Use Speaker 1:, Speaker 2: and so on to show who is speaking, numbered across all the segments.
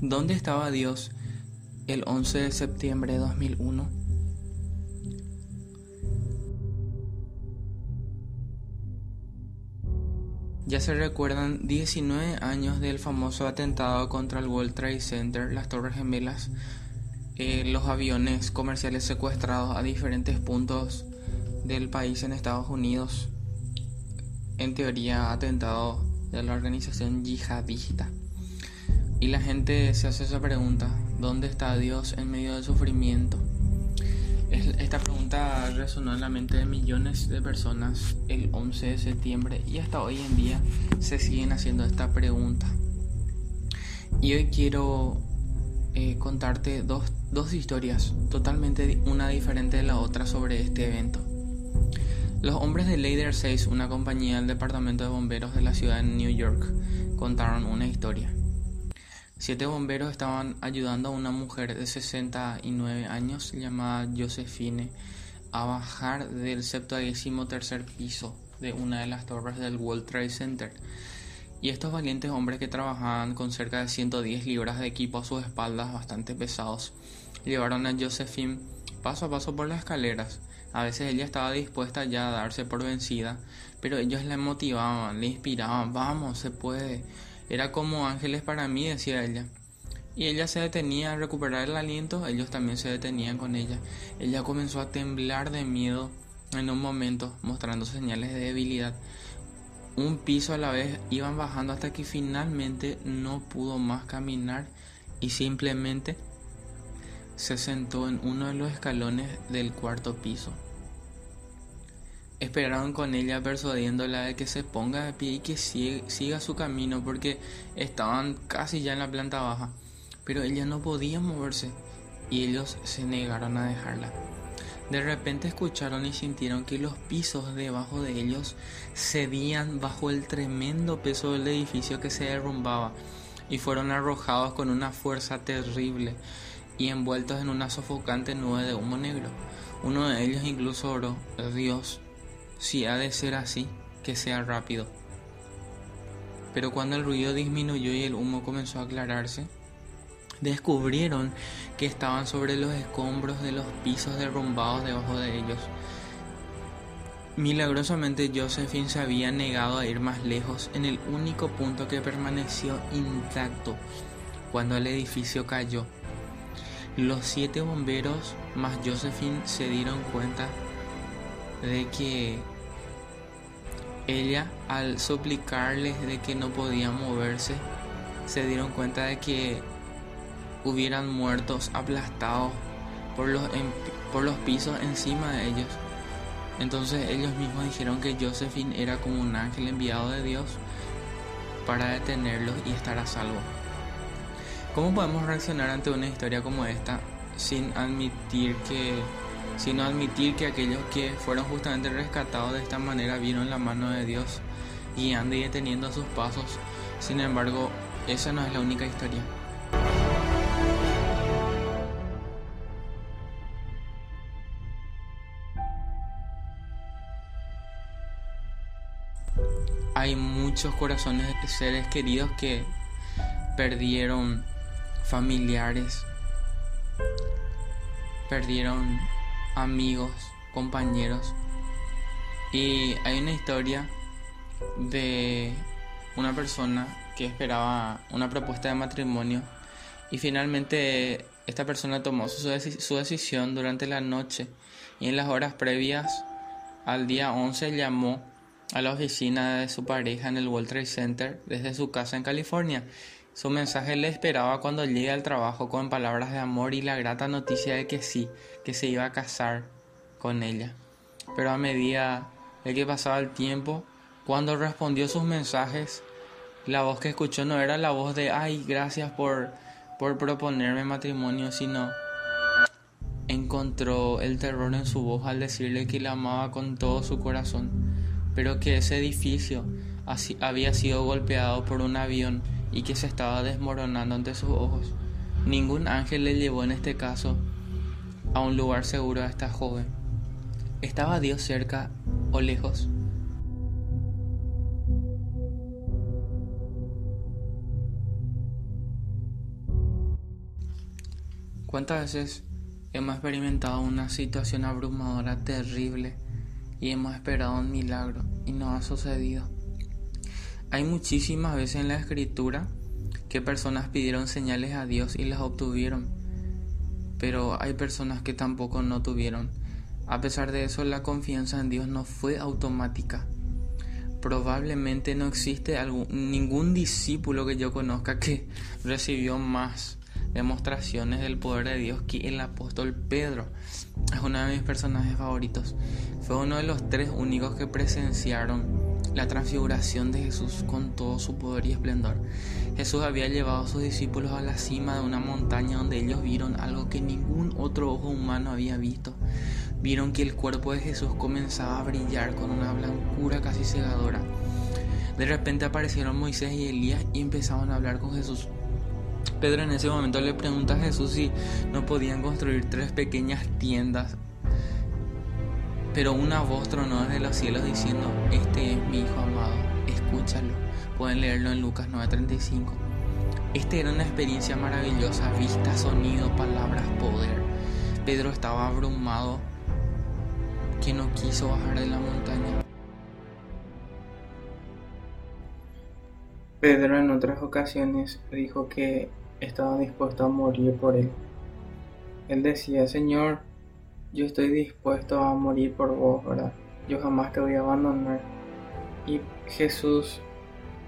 Speaker 1: ¿Dónde estaba Dios el 11 de septiembre de 2001? Ya se recuerdan 19 años del famoso atentado contra el World Trade Center, las Torres Gemelas, eh, los aviones comerciales secuestrados a diferentes puntos del país en Estados Unidos, en teoría atentado de la organización yihadista. Y la gente se hace esa pregunta, ¿dónde está Dios en medio del sufrimiento? Esta pregunta resonó en la mente de millones de personas el 11 de septiembre y hasta hoy en día se siguen haciendo esta pregunta. Y hoy quiero eh, contarte dos, dos historias totalmente una diferente de la otra sobre este evento. Los hombres de Lader 6, una compañía del departamento de bomberos de la ciudad de New York, contaron una historia. Siete bomberos estaban ayudando a una mujer de 69 años llamada Josephine a bajar del 73 piso de una de las torres del World Trade Center. Y estos valientes hombres que trabajaban con cerca de 110 libras de equipo a sus espaldas bastante pesados, llevaron a Josephine paso a paso por las escaleras. A veces ella estaba dispuesta ya a darse por vencida, pero ellos la motivaban, le inspiraban, vamos, se puede, era como ángeles para mí, decía ella. Y ella se detenía a recuperar el aliento, ellos también se detenían con ella. Ella comenzó a temblar de miedo en un momento, mostrando señales de debilidad. Un piso a la vez iban bajando hasta que finalmente no pudo más caminar y simplemente se sentó en uno de los escalones del cuarto piso. Esperaron con ella persuadiéndola de que se ponga de pie y que siga su camino porque estaban casi ya en la planta baja. Pero ella no podía moverse y ellos se negaron a dejarla. De repente escucharon y sintieron que los pisos debajo de ellos cedían bajo el tremendo peso del edificio que se derrumbaba y fueron arrojados con una fuerza terrible y envueltos en una sofocante nube de humo negro. Uno de ellos incluso oró, Dios, si ha de ser así, que sea rápido. Pero cuando el ruido disminuyó y el humo comenzó a aclararse, descubrieron que estaban sobre los escombros de los pisos derrumbados debajo de ellos. Milagrosamente Josephine se había negado a ir más lejos en el único punto que permaneció intacto cuando el edificio cayó. Los siete bomberos más Josephine se dieron cuenta de que ella al suplicarles de que no podían moverse, se dieron cuenta de que hubieran muertos aplastados por los, por los pisos encima de ellos. Entonces ellos mismos dijeron que Josephine era como un ángel enviado de Dios para detenerlos y estar a salvo. ¿Cómo podemos reaccionar ante una historia como esta sin admitir que sino admitir que aquellos que fueron justamente rescatados de esta manera vieron la mano de Dios guiando y deteniendo sus pasos. Sin embargo, esa no es la única historia. Hay muchos corazones de seres queridos que perdieron familiares, perdieron amigos, compañeros. Y hay una historia de una persona que esperaba una propuesta de matrimonio y finalmente esta persona tomó su, decisión durante la noche y en las horas previas al día 11 llamó a la oficina de su pareja en el World Trade Center desde su casa en California su mensaje le esperaba cuando llegue al trabajo con palabras de amor y la grata noticia de que sí, que se iba a casar con ella. Pero a medida de que pasaba el tiempo, cuando respondió sus mensajes, la voz que escuchó no era la voz de ay, gracias por, por proponerme matrimonio, sino encontró el terror en su voz al decirle que la amaba con todo su corazón, pero que ese edificio había sido golpeado por un avión y que se estaba desmoronando ante sus ojos. Ningún ángel le llevó en este caso a un lugar seguro a esta joven. ¿Estaba Dios cerca o lejos? ¿Cuántas veces hemos experimentado una situación abrumadora terrible y hemos esperado un milagro y no ha sucedido? Hay muchísimas veces en la escritura que personas pidieron señales a Dios y las obtuvieron, pero hay personas que tampoco no tuvieron. A pesar de eso, la confianza en Dios no fue automática. Probablemente no existe ningún discípulo que yo conozca que recibió más demostraciones del poder de Dios que el apóstol Pedro. Es uno de mis personajes favoritos. Fue uno de los tres únicos que presenciaron la transfiguración de Jesús con todo su poder y esplendor. Jesús había llevado a sus discípulos a la cima de una montaña donde ellos vieron algo que ningún otro ojo humano había visto. Vieron que el cuerpo de Jesús comenzaba a brillar con una blancura casi cegadora. De repente aparecieron Moisés y Elías y empezaron a hablar con Jesús. Pedro en ese momento le pregunta a Jesús si no podían construir tres pequeñas tiendas. Pero una voz tronó desde los cielos diciendo, este es mi Hijo amado, escúchalo. Pueden leerlo en Lucas 9:35. Este era una experiencia maravillosa, vista, sonido, palabras, poder. Pedro estaba abrumado que no quiso bajar de la montaña.
Speaker 2: Pedro en otras ocasiones dijo que estaba dispuesto a morir por él. Él decía, Señor, yo estoy dispuesto a morir por vos, ¿verdad? Yo jamás te voy a abandonar. Y Jesús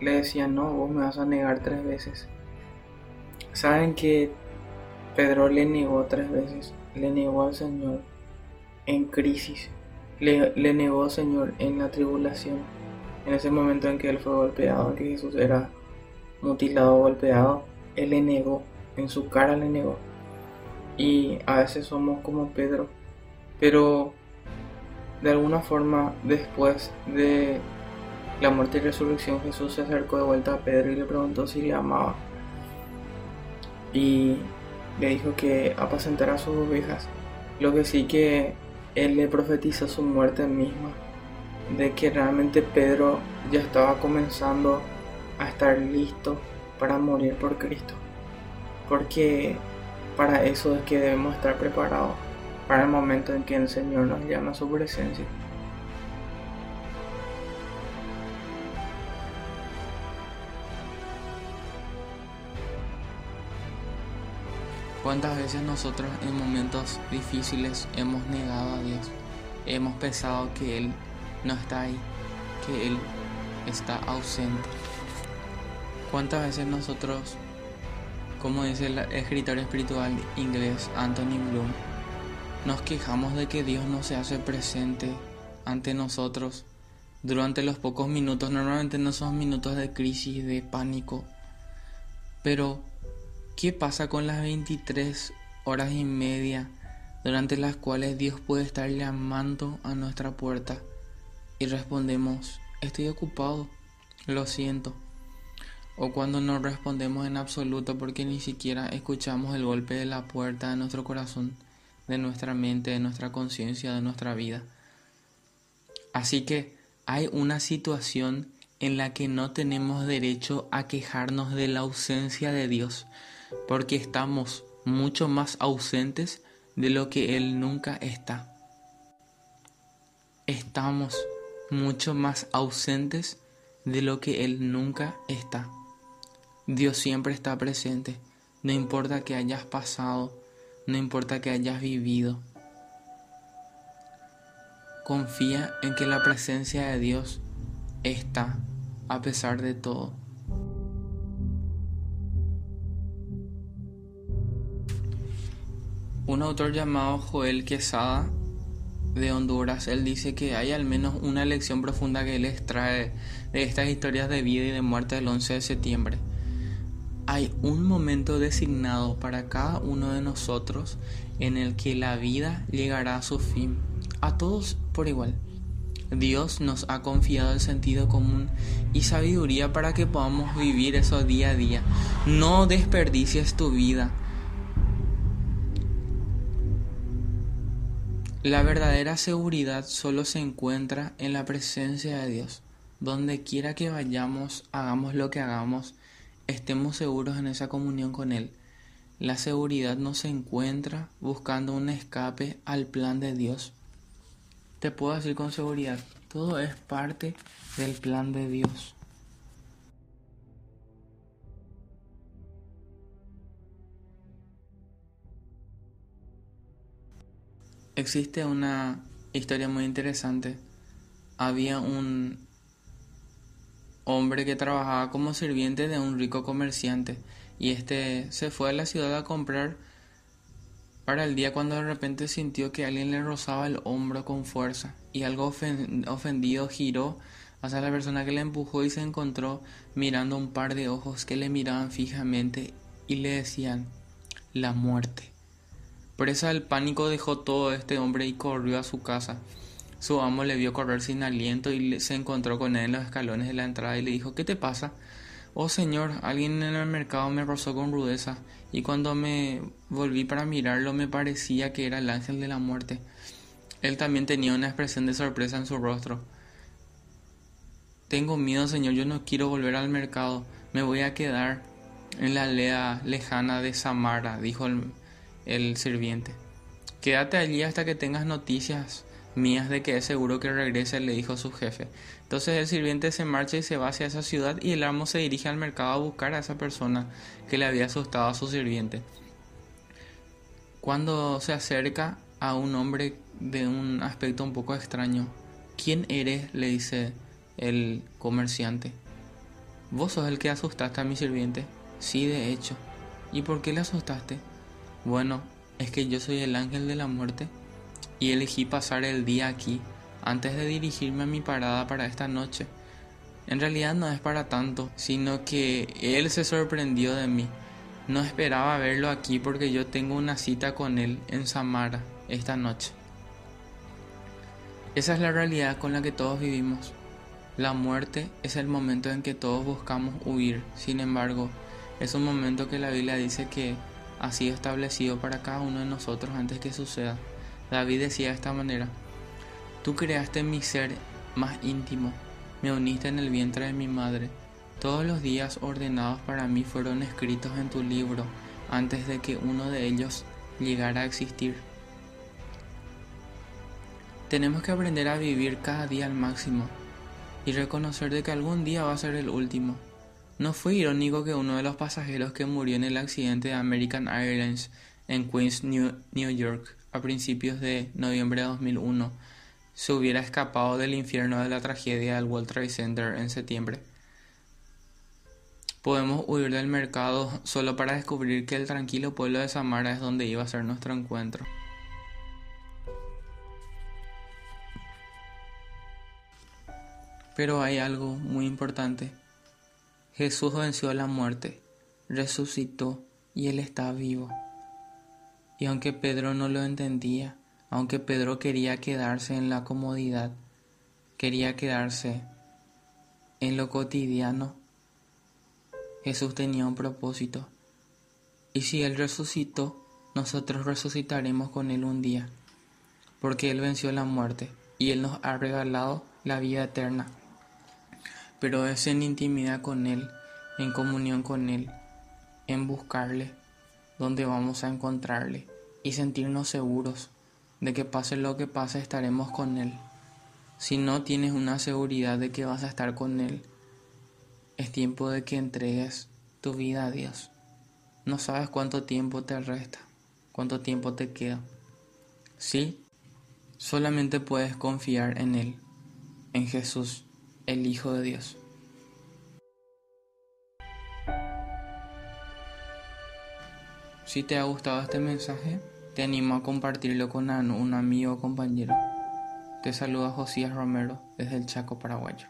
Speaker 2: le decía, no, vos me vas a negar tres veces. Saben que Pedro le negó tres veces, le negó al Señor en crisis, le, le negó al Señor en la tribulación, en ese momento en que él fue golpeado, que Jesús era mutilado, golpeado, él le negó, en su cara le negó. Y a veces somos como Pedro, pero de alguna forma después de la muerte y resurrección Jesús se acercó de vuelta a Pedro y le preguntó si le amaba. Y le dijo que apacentara sus ovejas. Lo que sí que él le profetizó su muerte misma, de que realmente Pedro ya estaba comenzando a estar listo para morir por Cristo. Porque para eso es que debemos estar preparados para el momento en que el Señor nos llama a su presencia.
Speaker 1: ¿Cuántas veces nosotros en momentos difíciles hemos negado a Dios? Hemos pensado que Él no está ahí, que Él está ausente. ¿Cuántas veces nosotros, como dice el escritor espiritual inglés Anthony Bloom, nos quejamos de que Dios no se hace presente ante nosotros durante los pocos minutos? Normalmente no son minutos de crisis, de pánico, pero ¿Qué pasa con las 23 horas y media durante las cuales Dios puede estar llamando a nuestra puerta y respondemos, estoy ocupado, lo siento? O cuando no respondemos en absoluto porque ni siquiera escuchamos el golpe de la puerta de nuestro corazón, de nuestra mente, de nuestra conciencia, de nuestra vida. Así que hay una situación en la que no tenemos derecho a quejarnos de la ausencia de Dios porque estamos mucho más ausentes de lo que Él nunca está. Estamos mucho más ausentes de lo que Él nunca está. Dios siempre está presente, no importa que hayas pasado, no importa que hayas vivido. Confía en que la presencia de Dios está a pesar de todo. Un autor llamado Joel Quesada de Honduras, él dice que hay al menos una lección profunda que él extrae de estas historias de vida y de muerte del 11 de septiembre. Hay un momento designado para cada uno de nosotros en el que la vida llegará a su fin, a todos por igual. Dios nos ha confiado el sentido común y sabiduría para que podamos vivir eso día a día. No desperdicies tu vida La verdadera seguridad solo se encuentra en la presencia de Dios. Donde quiera que vayamos, hagamos lo que hagamos, estemos seguros en esa comunión con Él. la seguridad no se encuentra buscando un escape al plan de Dios. Te puedo decir con seguridad, todo es parte del plan de Dios. Existe una historia muy interesante. Había un hombre que trabajaba como sirviente de un rico comerciante y este se fue a la ciudad a comprar para el día cuando de repente sintió que alguien le rozaba el hombro con fuerza y algo ofendido giró hacia la persona que le empujó y se encontró mirando un par de ojos que le miraban fijamente y le decían la muerte. Presa del pánico dejó todo este hombre y corrió a su casa. Su amo le vio correr sin aliento y se encontró con él en los escalones de la entrada y le dijo ¿Qué te pasa? Oh señor, alguien en el mercado me rozó con rudeza y cuando me volví para mirarlo me parecía que era el ángel de la muerte. Él también tenía una expresión de sorpresa en su rostro. Tengo miedo, señor, yo no quiero volver al mercado. Me voy a quedar en la aldea lejana de Samara, dijo el, el sirviente. Quédate allí hasta que tengas noticias mías de que es seguro que regrese, le dijo su jefe. Entonces el sirviente se marcha y se va hacia esa ciudad y el amo se dirige al mercado a buscar a esa persona que le había asustado a su sirviente. Cuando se acerca a un hombre de un aspecto un poco extraño, ¿quién eres? le dice el comerciante. ¿Vos sos el que asustaste a mi sirviente? Sí, de hecho. ¿Y por qué le asustaste? Bueno, es que yo soy el ángel de la muerte y elegí pasar el día aquí antes de dirigirme a mi parada para esta noche. En realidad no es para tanto, sino que él se sorprendió de mí. No esperaba verlo aquí porque yo tengo una cita con él en Samara esta noche. Esa es la realidad con la que todos vivimos. La muerte es el momento en que todos buscamos huir. Sin embargo, es un momento que la Biblia dice que ha sido establecido para cada uno de nosotros antes que suceda. David decía de esta manera, Tú creaste mi ser más íntimo, me uniste en el vientre de mi madre. Todos los días ordenados para mí fueron escritos en tu libro antes de que uno de ellos llegara a existir. Tenemos que aprender a vivir cada día al máximo y reconocer de que algún día va a ser el último. No fue irónico que uno de los pasajeros que murió en el accidente de American Airlines en Queens, New, York, a principios de noviembre de 2001, se hubiera escapado del infierno de la tragedia del World Trade Center en septiembre. Podemos huir del mercado solo para descubrir que el tranquilo pueblo de Samara es donde iba a ser nuestro encuentro. Pero hay algo muy importante Jesús venció la muerte, resucitó y Él está vivo. Y aunque Pedro no lo entendía, aunque Pedro quería quedarse en la comodidad, quería quedarse en lo cotidiano, Jesús tenía un propósito. Y si Él resucitó, nosotros resucitaremos con Él un día, porque Él venció la muerte y Él nos ha regalado la vida eterna pero es en intimidad con Él, en comunión con Él, en buscarle, donde vamos a encontrarle y sentirnos seguros de que pase lo que pase estaremos con Él. Si no tienes una seguridad de que vas a estar con Él, es tiempo de que entregues tu vida a Dios. No sabes cuánto tiempo te resta, cuánto tiempo te queda. Sí, solamente puedes confiar en Él, en Jesús el Hijo de Dios. Si te ha gustado este mensaje, te animo a compartirlo con un amigo o compañero. Te saluda Josías Romero desde el Chaco Paraguayo.